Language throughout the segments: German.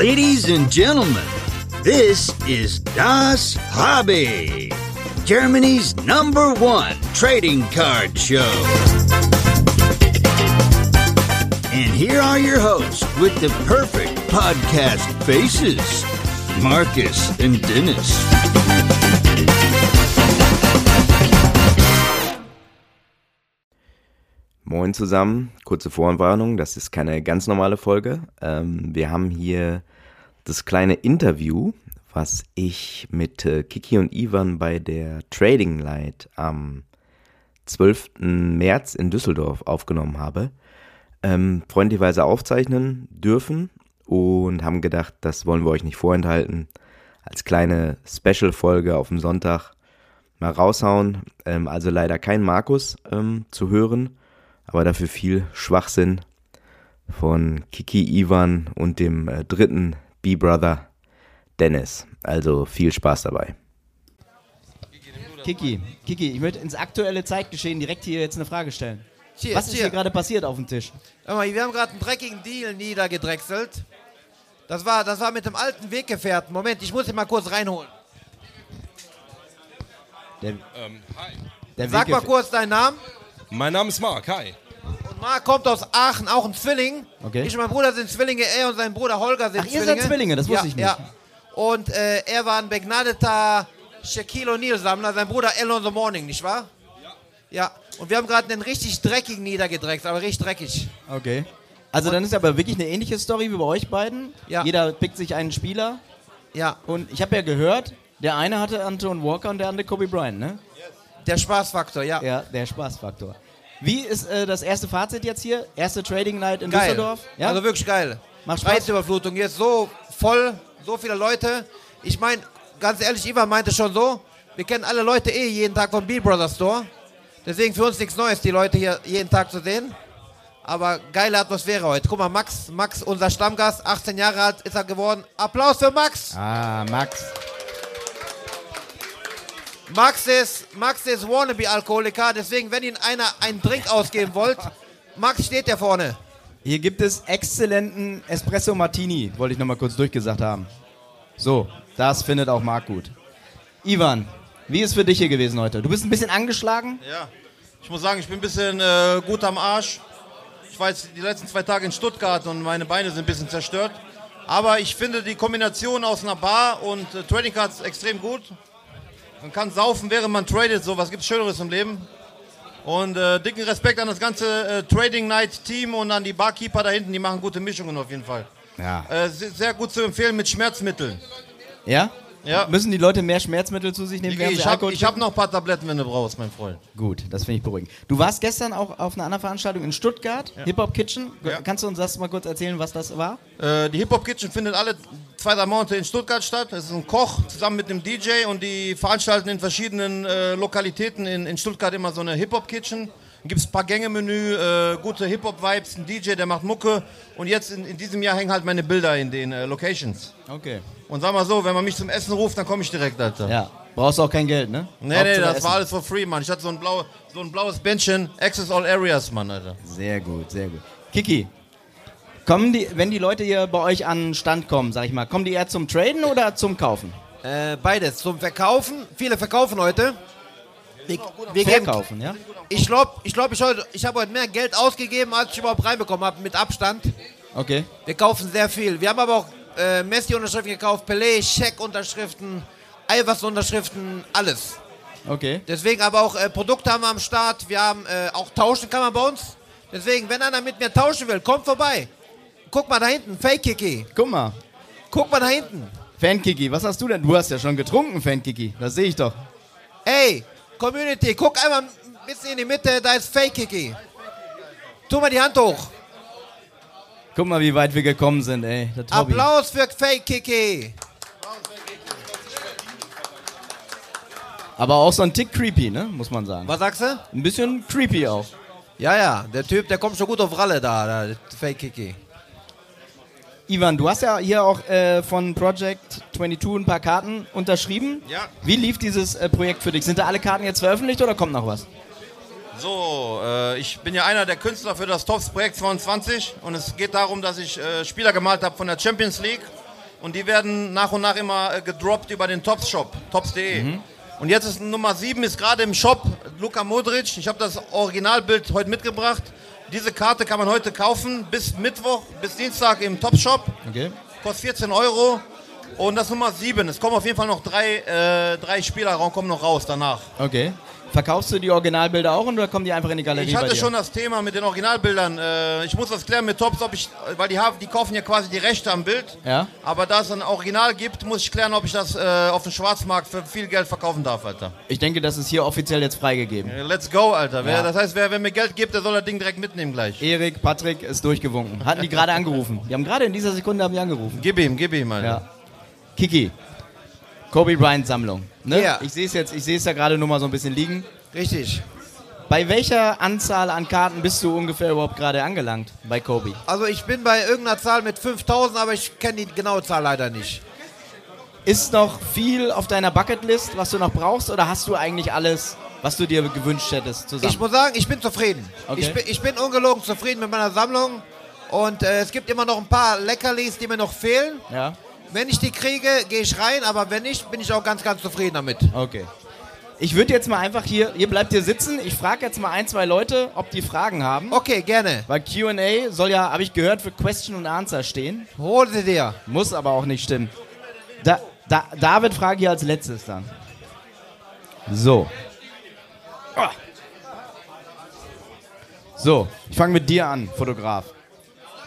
Ladies and gentlemen, this is Das Hobby, Germany's number one trading card show. And here are your hosts with the perfect podcast faces Marcus and Dennis. Moin zusammen, kurze Vorwarnung, das ist keine ganz normale Folge. Ähm, wir haben hier das kleine Interview, was ich mit äh, Kiki und Ivan bei der Trading Light am 12. März in Düsseldorf aufgenommen habe. Ähm, freundlicherweise aufzeichnen dürfen und haben gedacht, das wollen wir euch nicht vorenthalten. Als kleine Special-Folge auf dem Sonntag mal raushauen. Ähm, also leider kein Markus ähm, zu hören aber dafür viel Schwachsinn von Kiki Ivan und dem äh, dritten B-Brother Dennis. Also viel Spaß dabei. Kiki, Kiki, ich möchte ins aktuelle Zeitgeschehen direkt hier jetzt eine Frage stellen. Cheers, Was ist hier cheers. gerade passiert auf dem Tisch? Hör mal, wir haben gerade einen dreckigen Deal niedergedrechselt. Das war, das war mit dem alten Weggefährten. Moment, ich muss ihn mal kurz reinholen. Der, der Sag mal kurz deinen Namen. Mein Name ist Mark, hi. Und Marc kommt aus Aachen, auch ein Zwilling. Okay. Ich und mein Bruder sind Zwillinge, er und sein Bruder Holger sind Ach, ihr Zwillinge. seid Zwillinge, das wusste ja, ich nicht. Ja. Und äh, er war ein begnadeter Shaquille O'Neal-Sammler, sein Bruder Elon the Morning, nicht wahr? Ja. Ja. Und wir haben gerade einen richtig dreckigen niedergedreckst, aber richtig dreckig. Okay. Also dann ist aber wirklich eine ähnliche Story wie bei euch beiden. Ja. Jeder pickt sich einen Spieler. Ja. Und ich habe ja gehört, der eine hatte Anton Walker und der andere Kobe Bryant, ne? Der Spaßfaktor, ja. Ja, der Spaßfaktor. Wie ist äh, das erste Fazit jetzt hier? Erste Trading Night in Geil. Düsseldorf? Ja? Also wirklich geil. Macht Spaß? Reizüberflutung, jetzt so voll, so viele Leute. Ich meine, ganz ehrlich, Ivan meinte schon so, wir kennen alle Leute eh jeden Tag vom Beat Brothers Store. Deswegen für uns nichts Neues, die Leute hier jeden Tag zu sehen. Aber geile Atmosphäre heute. Guck mal, Max, Max, unser Stammgast, 18 Jahre alt ist er geworden. Applaus für Max. ah, Max. Max ist, Max ist Wannabe-Alkoholiker, deswegen, wenn Ihnen einer einen Drink ausgeben wollt, Max steht da vorne. Hier gibt es exzellenten Espresso Martini, wollte ich nochmal kurz durchgesagt haben. So, das findet auch Marc gut. Ivan, wie ist für dich hier gewesen heute? Du bist ein bisschen angeschlagen? Ja, ich muss sagen, ich bin ein bisschen äh, gut am Arsch. Ich war jetzt die letzten zwei Tage in Stuttgart und meine Beine sind ein bisschen zerstört. Aber ich finde die Kombination aus einer Bar und äh, Trading Cards extrem gut. Man kann saufen, während man tradet. So, was gibt's Schöneres im Leben? Und äh, dicken Respekt an das ganze äh, Trading Night Team und an die Barkeeper da hinten. Die machen gute Mischungen auf jeden Fall. Ja. Äh, se- sehr gut zu empfehlen mit Schmerzmitteln. Ja? Ja. Müssen die Leute mehr Schmerzmittel zu sich nehmen, sie Ich habe hab noch ein paar Tabletten, wenn du brauchst, mein Freund. Gut, das finde ich beruhigend. Du warst gestern auch auf einer anderen Veranstaltung in Stuttgart, Hip Hop Kitchen. Ja. Kannst du uns das mal kurz erzählen, was das war? Äh, die Hip Hop Kitchen findet alle zwei, drei Monate in Stuttgart statt. Es ist ein Koch zusammen mit einem DJ und die veranstalten in verschiedenen äh, Lokalitäten in, in Stuttgart immer so eine Hip Hop Kitchen. Dann gibt es ein paar Gänge-Menü, äh, gute Hip Hop Vibes, ein DJ, der macht Mucke und jetzt in, in diesem Jahr hängen halt meine Bilder in den äh, Locations. Okay. Und sag mal so, wenn man mich zum Essen ruft, dann komme ich direkt, Alter. Ja, brauchst du auch kein Geld, ne? Nee, nee, das Essen. war alles for free, Mann. Ich hatte so ein, blau, so ein blaues Bändchen, Access All Areas, Mann, Alter. Sehr gut, sehr gut. Kiki, kommen die, wenn die Leute hier bei euch an den Stand kommen, sag ich mal, kommen die eher zum Traden oder zum Kaufen? Äh, beides. Zum Verkaufen. Viele verkaufen heute. Wir, wir geben, Verkaufen, ja? ich glaube, ich, glaub, ich, heute- ich habe heute mehr Geld ausgegeben, als ich überhaupt reinbekommen habe, mit Abstand. Okay. Wir kaufen sehr viel. Wir haben aber auch äh, Messi-Unterschriften gekauft, Pelé, Scheck-Unterschriften, Eiweiß-Unterschriften, alles. Okay. Deswegen aber auch äh, Produkte haben wir am Start. Wir haben äh, auch tauschen kann man bei uns. Deswegen, wenn einer mit mir tauschen will, kommt vorbei. Guck mal da hinten, Fake Kiki. Guck mal. Guck mal da hinten. Fan-Kiki, was hast du denn? Du hast ja schon getrunken, Fan-Kiki. Das sehe ich doch. Ey, Community, guck einmal ein bisschen in die Mitte, da ist Fake Kiki. Tu mal die Hand hoch. Guck mal, wie weit wir gekommen sind, ey. Applaus für Fake Kiki. Aber auch so ein Tick creepy, ne? Muss man sagen. Was sagst du? Ein bisschen creepy auch. Ja, ja, der Typ, der kommt schon gut auf Ralle da, da der Fake Kiki. Ivan, du hast ja hier auch äh, von Project 22 ein paar Karten unterschrieben. Ja. Wie lief dieses äh, Projekt für dich? Sind da alle Karten jetzt veröffentlicht oder kommt noch was? So, äh, ich bin ja einer der Künstler für das Tops Projekt 22 und es geht darum, dass ich äh, Spieler gemalt habe von der Champions League und die werden nach und nach immer äh, gedroppt über den Tops Shop, tops.de. Und jetzt ist Nummer 7 ist gerade im Shop Luka Modric. Ich habe das Originalbild heute mitgebracht. Diese Karte kann man heute kaufen bis Mittwoch, bis Dienstag im Top Shop. Okay. Kostet 14 Euro. Und das ist Nummer 7. Es kommen auf jeden Fall noch drei, äh, drei Spieler kommen noch raus danach. Okay. Verkaufst du die Originalbilder auch oder kommen die einfach in die Galerie Ich hatte schon das Thema mit den Originalbildern. Äh, ich muss das klären mit Tops, ob ich, weil die, haben, die kaufen ja quasi die Rechte am Bild. Ja. Aber da es ein Original gibt, muss ich klären, ob ich das äh, auf dem Schwarzmarkt für viel Geld verkaufen darf, Alter. Ich denke, das ist hier offiziell jetzt freigegeben. Äh, Let's go, Alter. Ja. das heißt, wer, wer mir Geld gibt, der soll das Ding direkt mitnehmen gleich. Erik, Patrick ist durchgewunken. Hatten die gerade angerufen. Die haben gerade in dieser Sekunde haben die angerufen. Gib ihm, gib ihm, Alter. Ja. Kiki. Kobe Bryant Sammlung. Ne? Ja. Ich sehe es jetzt, ich sehe es da gerade nur mal so ein bisschen liegen. Richtig. Bei welcher Anzahl an Karten bist du ungefähr überhaupt gerade angelangt bei Kobe? Also ich bin bei irgendeiner Zahl mit 5000, aber ich kenne die genaue Zahl leider nicht. Ist noch viel auf deiner Bucketlist, was du noch brauchst, oder hast du eigentlich alles, was du dir gewünscht hättest, zusammen? Ich muss sagen, ich bin zufrieden. Okay. Ich, bin, ich bin ungelogen zufrieden mit meiner Sammlung. Und äh, es gibt immer noch ein paar Leckerlis, die mir noch fehlen. ja? Wenn ich die kriege, gehe ich rein, aber wenn nicht, bin ich auch ganz, ganz zufrieden damit. Okay. Ich würde jetzt mal einfach hier, ihr bleibt hier sitzen. Ich frage jetzt mal ein, zwei Leute, ob die Fragen haben. Okay, gerne. Weil QA soll ja, habe ich gehört, für Question und Answer stehen. Hol sie dir. Muss aber auch nicht stimmen. Da, da, David frage ich als letztes dann. So. So, ich fange mit dir an, Fotograf.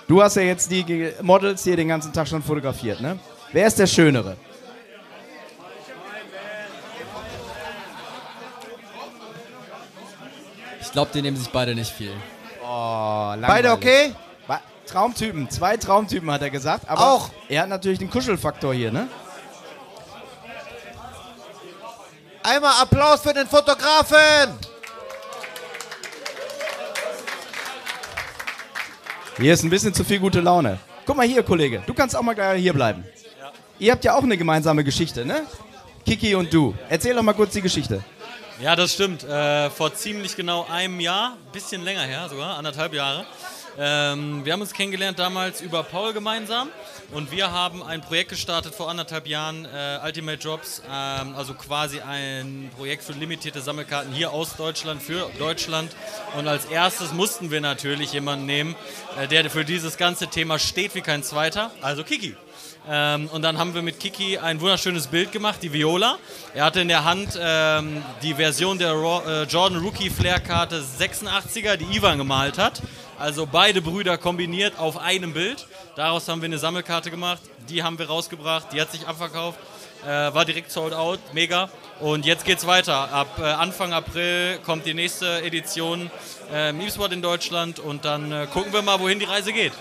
Du hast ja jetzt die Models hier den ganzen Tag schon fotografiert, ne? Wer ist der Schönere? Ich glaube, die nehmen sich beide nicht viel. Oh, Beide okay? Ba- Traumtypen, zwei Traumtypen hat er gesagt. Aber Auch. Er hat natürlich den Kuschelfaktor hier, ne? Einmal Applaus für den Fotografen. Hier ist ein bisschen zu viel gute Laune. Guck mal hier, Kollege. Du kannst auch mal hier bleiben. Ihr habt ja auch eine gemeinsame Geschichte, ne? Kiki und du. Erzähl doch mal kurz die Geschichte. Ja, das stimmt. Äh, vor ziemlich genau einem Jahr, bisschen länger her sogar, anderthalb Jahre. Ähm, wir haben uns kennengelernt damals über Paul gemeinsam und wir haben ein Projekt gestartet vor anderthalb Jahren, äh, Ultimate Drops, ähm, also quasi ein Projekt für limitierte Sammelkarten hier aus Deutschland für Deutschland. Und als erstes mussten wir natürlich jemanden nehmen, äh, der für dieses ganze Thema steht wie kein zweiter, also Kiki. Ähm, und dann haben wir mit Kiki ein wunderschönes Bild gemacht, die Viola. Er hatte in der Hand ähm, die Version der Ro äh, Jordan Rookie Flair Karte 86er, die Ivan gemalt hat. Also beide Brüder kombiniert auf einem Bild. Daraus haben wir eine Sammelkarte gemacht. Die haben wir rausgebracht. Die hat sich abverkauft. Äh, war direkt sold out. Mega. Und jetzt geht's weiter. Ab äh, Anfang April kommt die nächste Edition äh, im E-Sport in Deutschland. Und dann äh, gucken wir mal, wohin die Reise geht.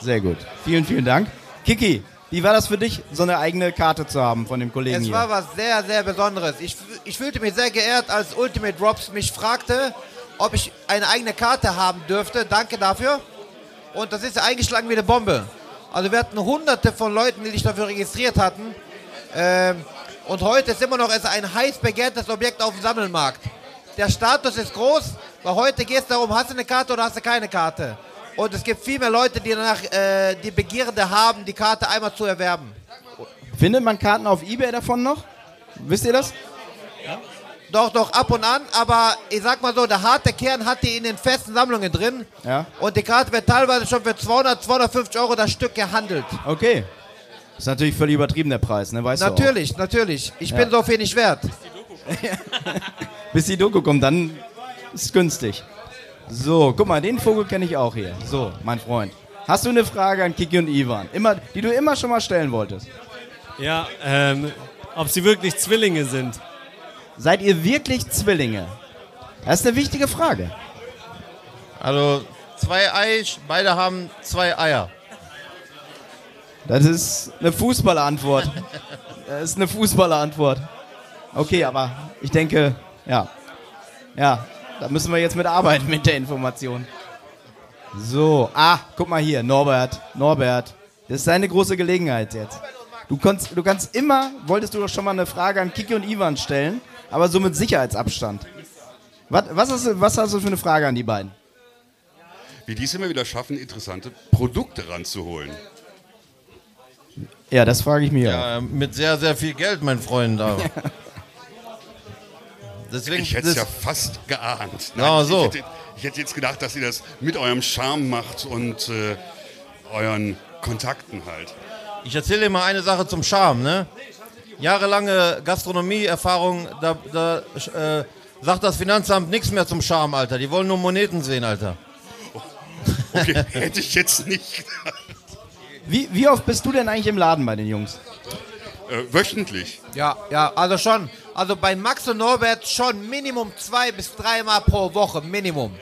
Sehr gut. Vielen, vielen Dank. Kiki, wie war das für dich, so eine eigene Karte zu haben von dem Kollegen Es hier? war was sehr, sehr Besonderes. Ich, ich fühlte mich sehr geehrt, als Ultimate Drops mich fragte, ob ich eine eigene Karte haben dürfte. Danke dafür. Und das ist eingeschlagen wie eine Bombe. Also wir hatten hunderte von Leuten, die sich dafür registriert hatten. Ähm, und heute ist immer noch es ein heiß begehrtes Objekt auf dem Sammelmarkt. Der Status ist groß, weil heute geht es darum, hast du eine Karte oder hast du keine Karte. Und es gibt viel mehr Leute, die danach äh, die Begierde haben, die Karte einmal zu erwerben. Findet man Karten auf Ebay davon noch? Wisst ihr das? Doch, doch, ab und an, aber ich sag mal so, der harte Kern hat die in den festen Sammlungen drin. Ja. Und die Karte wird teilweise schon für 200, 250 Euro das Stück gehandelt. Okay. Ist natürlich völlig übertrieben, der Preis, ne? Weißt du Natürlich, natürlich. Ich Ja. bin so viel nicht wert. auch. Bis die Doku kommt, dann ist es günstig. So, guck mal, den Vogel kenne ich auch hier. So, mein Freund. Hast du eine Frage an Kiki und Ivan, immer, die du immer schon mal stellen wolltest? Ja, ähm, ob sie wirklich Zwillinge sind. Seid ihr wirklich Zwillinge? Das ist eine wichtige Frage. Also zwei Ei, beide haben zwei Eier. Das ist eine Fußballerantwort. Das ist eine Fußballerantwort. Okay, aber ich denke, ja. Ja, da müssen wir jetzt mit arbeiten mit der Information. So, ah, guck mal hier, Norbert, Norbert. Das ist deine große Gelegenheit jetzt. Du kannst, du kannst immer, wolltest du doch schon mal eine Frage an Kiki und Ivan stellen, aber so mit Sicherheitsabstand. Was, was, hast du, was hast du für eine Frage an die beiden? Wie die es immer wieder schaffen, interessante Produkte ranzuholen. Ja, das frage ich mich auch. Ja, mit sehr, sehr viel Geld, mein Freund. Aber. Deswegen, Ich hätte es ja fast geahnt. Ja, so. ich, hätte, ich hätte jetzt gedacht, dass ihr das mit eurem Charme macht und äh, euren Kontakten halt. Ich erzähle dir mal eine Sache zum Charme. Ne? Jahrelange Gastronomieerfahrung, da, da äh, sagt das Finanzamt nichts mehr zum Charme, Alter. Die wollen nur Moneten sehen, Alter. Okay, hätte ich jetzt nicht gedacht. Wie, wie oft bist du denn eigentlich im Laden bei den Jungs? Äh, wöchentlich. Ja, ja, also schon. Also bei Max und Norbert schon Minimum zwei bis dreimal pro Woche, Minimum.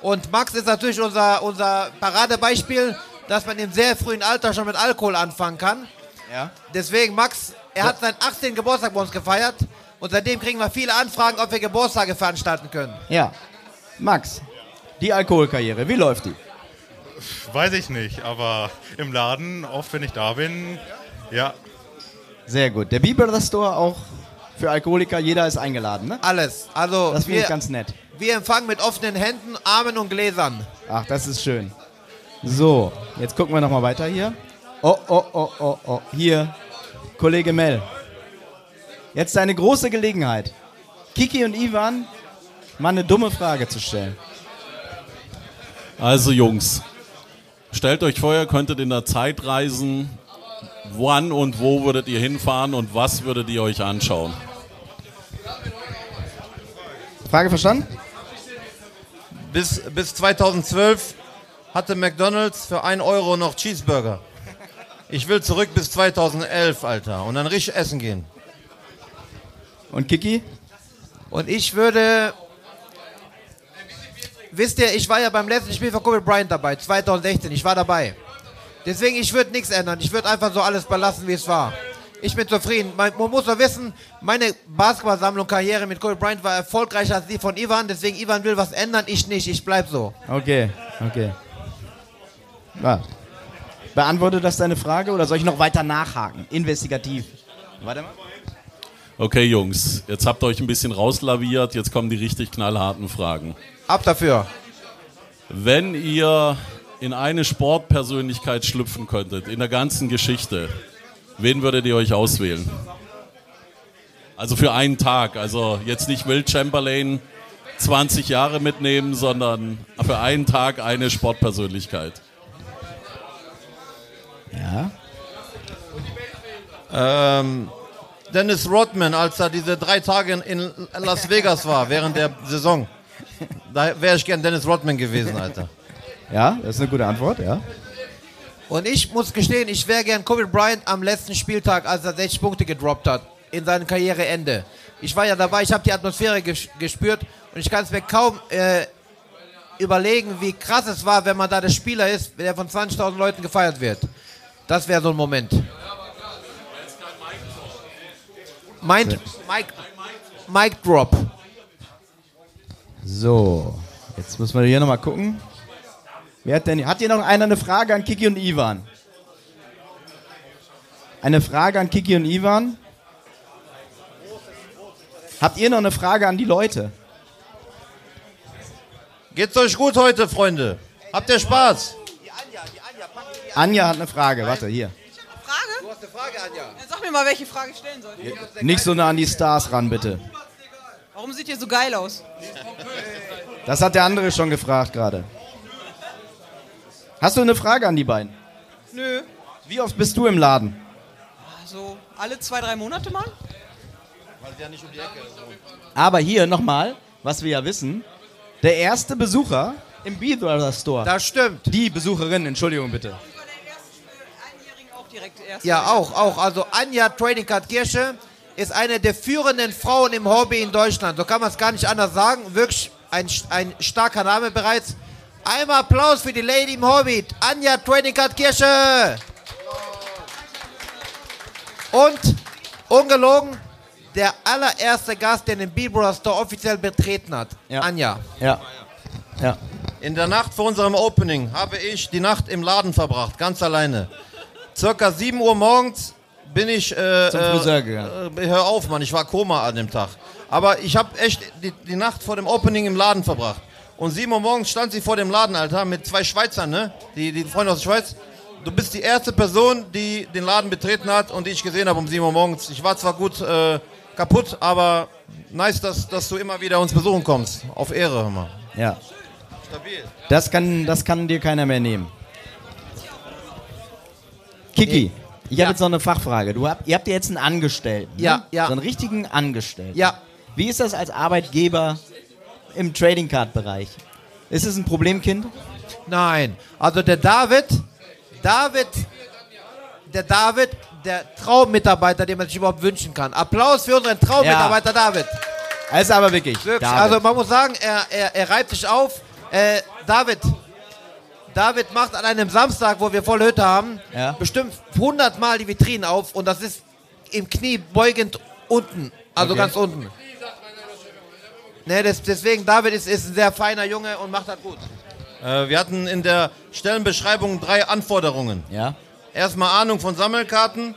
Und Max ist natürlich unser, unser Paradebeispiel, dass man im sehr frühen Alter schon mit Alkohol anfangen kann. Ja. Deswegen, Max, er hat seinen 18. Geburtstag bei uns gefeiert und seitdem kriegen wir viele Anfragen, ob wir Geburtstage veranstalten können. Ja. Max, die Alkoholkarriere, wie läuft die? Weiß ich nicht, aber im Laden, oft wenn ich da bin, ja. Sehr gut. Der Bieber Store auch für Alkoholiker, jeder ist eingeladen, ne? Alles. Also Das finde ich ganz nett. wir empfangen mit offenen Händen, Armen und Gläsern. Ach, das ist schön. So, jetzt gucken wir nochmal weiter hier. Oh, oh, oh, oh, oh. Hier, Kollege Mel. Jetzt eine große Gelegenheit. Kiki und Ivan mal eine dumme Frage zu stellen. Also Jungs, stellt euch vor, ihr könntet in der Zeit reisen. Wann und wo würdet ihr hinfahren und was würdet ihr euch anschauen? Frage verstanden? Bis, bis 2012 hatte McDonalds für 1 Euro noch Cheeseburger. Ich will zurück bis 2011, Alter. Und dann richtig essen gehen. Und Kiki? Und ich würde. Wisst ihr, ich war ja beim letzten Spiel von Kobe Bryant dabei, 2016. Ich war dabei. Deswegen, ich würde nichts ändern. Ich würde einfach so alles belassen, wie es war. Ich bin zufrieden. Man, man muss doch wissen, meine Basketballsammlung, Karriere mit Kobe Bryant war erfolgreicher als die von Ivan. Deswegen, Ivan will was ändern, ich nicht. Ich bleib so. Okay, okay. Ja. Beantwortet das deine Frage oder soll ich noch weiter nachhaken? Investigativ. Warte mal. Okay Jungs, jetzt habt ihr euch ein bisschen rauslaviert, jetzt kommen die richtig knallharten Fragen. Ab dafür. Wenn ihr in eine Sportpersönlichkeit schlüpfen könntet, in der ganzen Geschichte, wen würdet ihr euch auswählen? Also für einen Tag, also jetzt nicht Will Chamberlain 20 Jahre mitnehmen, sondern für einen Tag eine Sportpersönlichkeit. Ja. Ähm, Dennis Rodman, als er diese drei Tage in- in Las Vegas war, während der Saison. Da wäre ich gern Dennis Rodman gewesen, Alter. Ja, das ist eine gute Antwort, ja. Und ich muss gestehen, ich wäre gern Kobe Bryant am letzten Spieltag, als er 60 Punkte gedroppt hat, in seinem Karriereende. Ich war ja dabei, ich habe die Atmosphäre ges gespürt und ich kann es mir kaum äh, überlegen, wie krass es war, wenn man da der Spieler ist, der von 20.000 Leuten gefeiert wird. Das wäre so ein Moment. Mind, Mike, Mike Drop. So, jetzt müssen wir hier nochmal gucken. Wer hat denn, hat hier noch einer eine Frage an Kiki und Ivan? Eine Frage an Kiki und Ivan? Habt ihr noch eine Frage an die Leute? Geht's euch gut heute, Freunde? Habt ihr Spaß? Anja hat eine Frage, warte, hier. Frage? Du hast eine Frage, Anja. Dann sag mir mal, welche Frage ich stellen soll. Nicht so nah an die Stars ran, bitte. Warum sieht ihr so geil aus? Das hat der andere schon gefragt gerade. Hast du eine Frage an die beiden? Nö. Wie oft bist du im Laden? So alle zwei, drei Monate mal? Aber hier nochmal, was wir ja wissen, der erste Besucher im Bee Brothers Store. Das stimmt. Die Besucherin, Entschuldigung bitte. Auch. Ja, auch, auch. Also Anja Trading Card Kirsche ist eine der führenden Frauen im Hobby in Deutschland. So kann man es gar nicht anders sagen. Wirklich ein, ein starker Name bereits. Einmal Applaus für die Lady im Hobby, Anja Trading Card Kirsche. Und, ungelogen, der allererste Gast, der den Bibro Store offiziell betreten hat. Anja. Ja. Ja. In der Nacht vor unserem Opening habe ich die Nacht im Laden verbracht, ganz alleine. Circa 7 Uhr morgens bin ich. Äh, Zum Friseur gegangen. Äh, hör auf, Mann, ich war Koma an dem Tag. Aber ich habe echt die, die Nacht vor dem Opening im Laden verbracht. Und 7 Uhr morgens stand sie vor dem Laden, Alter, mit zwei Schweizern, ne? Die, die Freunde aus der Schweiz. du bist die erste Person, die den Laden betreten hat und die ich gesehen habe um 7 Uhr morgens. Ich war zwar gut äh, kaputt, aber nice, dass, dass du immer wieder uns besuchen kommst. Auf Ehre, hör mal. Ja. Stabil. Das kann, das kann dir keiner mehr nehmen. Kiki, ich habe jetzt noch eine Fachfrage. Du habt, ihr habt ja jetzt einen Angestellten. Ne? Ja, ja. So einen richtigen Angestellten. Ja. Wie ist das als Arbeitgeber im Trading Card Bereich? Ist es ein Problemkind? Nein. Also der David, David, der David, der Traummitarbeiter, den man sich überhaupt wünschen kann. Applaus für unseren Traummitarbeiter David. Es ist aber wirklich. Also man muss sagen, er, er, er reibt sich auf. Äh, David, David macht an einem Samstag, wo wir volle Hütte haben, Ja. bestimmt 100 Mal die Vitrinen auf und das ist im Knie beugend unten. Also Okay. ganz unten. Ne, des, deswegen, David ist, ist ein sehr feiner Junge und macht das gut. Äh, wir hatten in der Stellenbeschreibung drei Anforderungen. Ja. Erstmal Ahnung von Sammelkarten.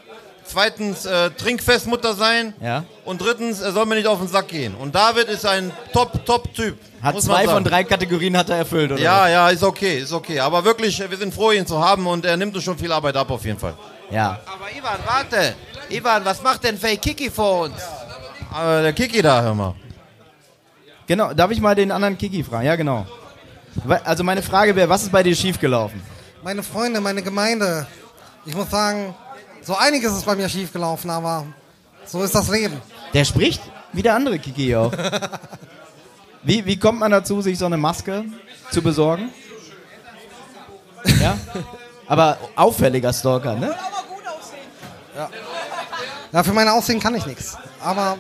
Zweitens äh, Trinkfestmutter sein. Ja. Und drittens, er soll mir nicht auf den Sack gehen. Und David ist ein Top-Top-Typ. Hat muss man zwei von drei Kategorien hat er erfüllt, oder? Ja, ja, ist okay, ist okay. Aber wirklich, äh, wir sind froh, ihn zu haben und er nimmt uns schon viel Arbeit ab auf jeden Fall. Ja. Aber Ivan, warte. Ivan, was macht denn Fake Kiki vor uns? Aber der Kiki da, hör mal. Genau, darf ich mal den anderen Kiki fragen? Ja, genau. Also meine Frage wäre, was ist bei dir schiefgelaufen? Meine Freunde, meine Gemeinde. Ich muss sagen, so einiges ist bei mir schiefgelaufen, aber so ist das Leben. Der spricht wie der andere Kiki auch. wie, wie kommt man dazu, sich so eine Maske zu besorgen? Ja? Aber auffälliger Stalker, ne? Ja, für mein Aussehen kann ich nichts. Aber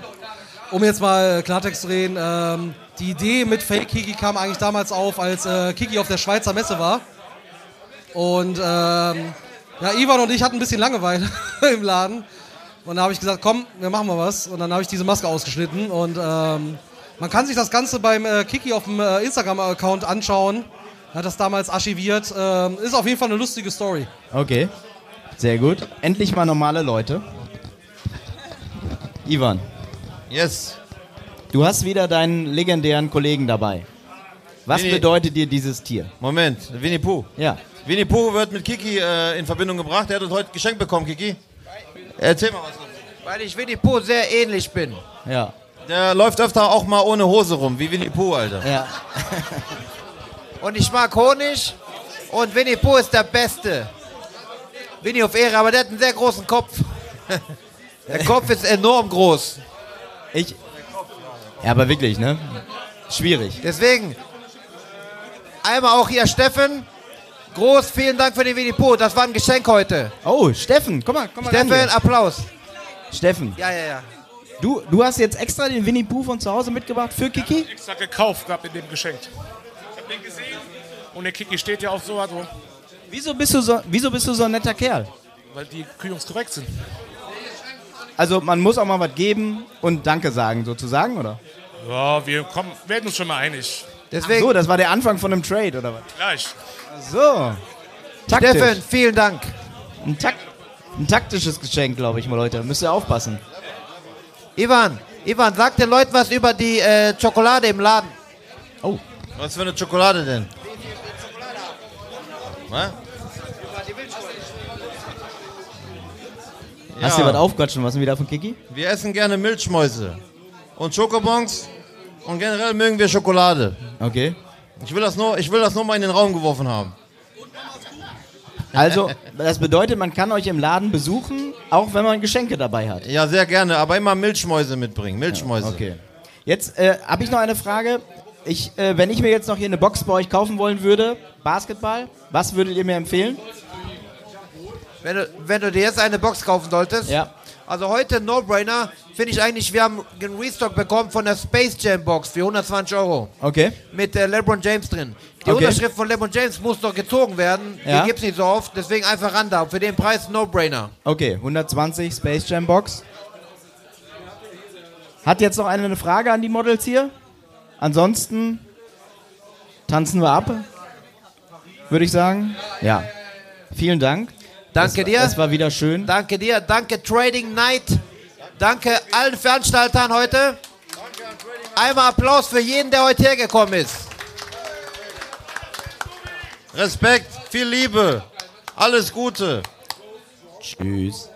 Um jetzt mal Klartext zu reden, ähm, die Idee mit Fake Kiki kam eigentlich damals auf, als äh, Kiki auf der Schweizer Messe war. Und ähm, ja, Ivan und ich hatten ein bisschen Langeweile im Laden. Und da habe ich gesagt, komm, wir machen mal was. Und dann habe ich diese Maske ausgeschnitten. Und ähm, man kann sich das Ganze beim äh, Kiki auf dem äh, Instagram-Account anschauen. Er hat das damals archiviert. Ähm, ist auf jeden Fall eine lustige Story. Okay. Sehr gut. Endlich mal normale Leute. Ivan. Yes. Du hast wieder deinen legendären Kollegen dabei. Was Winnie- bedeutet dir dieses Tier? Moment, Winnie Pooh. Ja. Winnie Pooh wird mit Kiki äh, in Verbindung gebracht. Er hat uns heute geschenkt bekommen, Kiki. Erzähl mal was. Weil ich Winnie Pooh sehr ähnlich bin. Ja. Der läuft öfter auch mal ohne Hose rum, wie Winnie Pooh, Alter. Ja. Und ich mag Honig und Winnie Pooh ist der Beste. Winnie auf Ehre, aber der hat einen sehr großen Kopf. Der Kopf ist enorm groß. Ich. Ja, aber wirklich, ne? Schwierig. Deswegen, einmal auch hier Steffen. Groß, vielen Dank für den Winnie Pooh. Das war ein Geschenk heute. Oh, Steffen, komm mal, komm mal Steffen. Applaus. Steffen, Ja, ja, ja. du, du hast jetzt extra den Winnie Pooh von zu Hause mitgebracht für Kiki? extra gekauft gehabt in dem geschenkt. Ich hab den gesehen und der Kiki steht ja auf so, also, Wieso bist du so, wieso bist du so ein netter Kerl? weil die kühlungskorrekt sind. Also man muss auch mal was geben und Danke sagen, sozusagen, oder? Ja, wir kommen, werden uns schon mal einig. Deswegen, so, das war der Anfang von einem Trade, oder was? Gleich. So. Taktisch. Steffen, vielen Dank. Ein, tak ein taktisches Geschenk, glaube ich mal, Leute. Müsst ihr aufpassen. Ivan, Ivan, sag den Leuten was über die äh, Schokolade im Laden. Oh. Was für eine Schokolade denn? Was? Hast du dir was aufquatschen lassen wieder von Kiki? Wir essen gerne Milchmäuse und Schokobons und generell mögen wir Schokolade. Okay. Ich will das nur, ich will das nur mal in den Raum geworfen haben. Also, das bedeutet, man kann euch im Laden besuchen, auch wenn man Geschenke dabei hat. Ja, sehr gerne, aber immer Milchmäuse mitbringen. Milchmäuse. Okay. Jetzt äh, habe ich noch eine Frage. Ich, äh, wenn ich mir jetzt noch hier eine Box bei euch kaufen wollen würde, Basketball, was würdet ihr mir empfehlen? Wenn du, wenn du dir jetzt eine Box kaufen solltest. Ja. Also heute No-Brainer, finde ich eigentlich, wir haben einen Restock bekommen von der Space Jam Box für 120 Euro. Okay. Mit äh, LeBron James drin. Die Okay. Unterschrift von LeBron James muss noch gezogen werden. Ja. Die gibt es nicht so oft, deswegen einfach ran da. Für den Preis No-Brainer. Okay, 120 Space Jam Box. Hat jetzt noch einer eine Frage an die Models hier? Ansonsten tanzen wir ab, würde ich sagen. Ja. Vielen Dank. Danke das, dir. Das war wieder schön. Danke dir, danke Trading Night. Danke allen Veranstaltern heute. Einmal Applaus für jeden, der heute hergekommen ist. Respekt, viel Liebe. Alles Gute. Tschüss.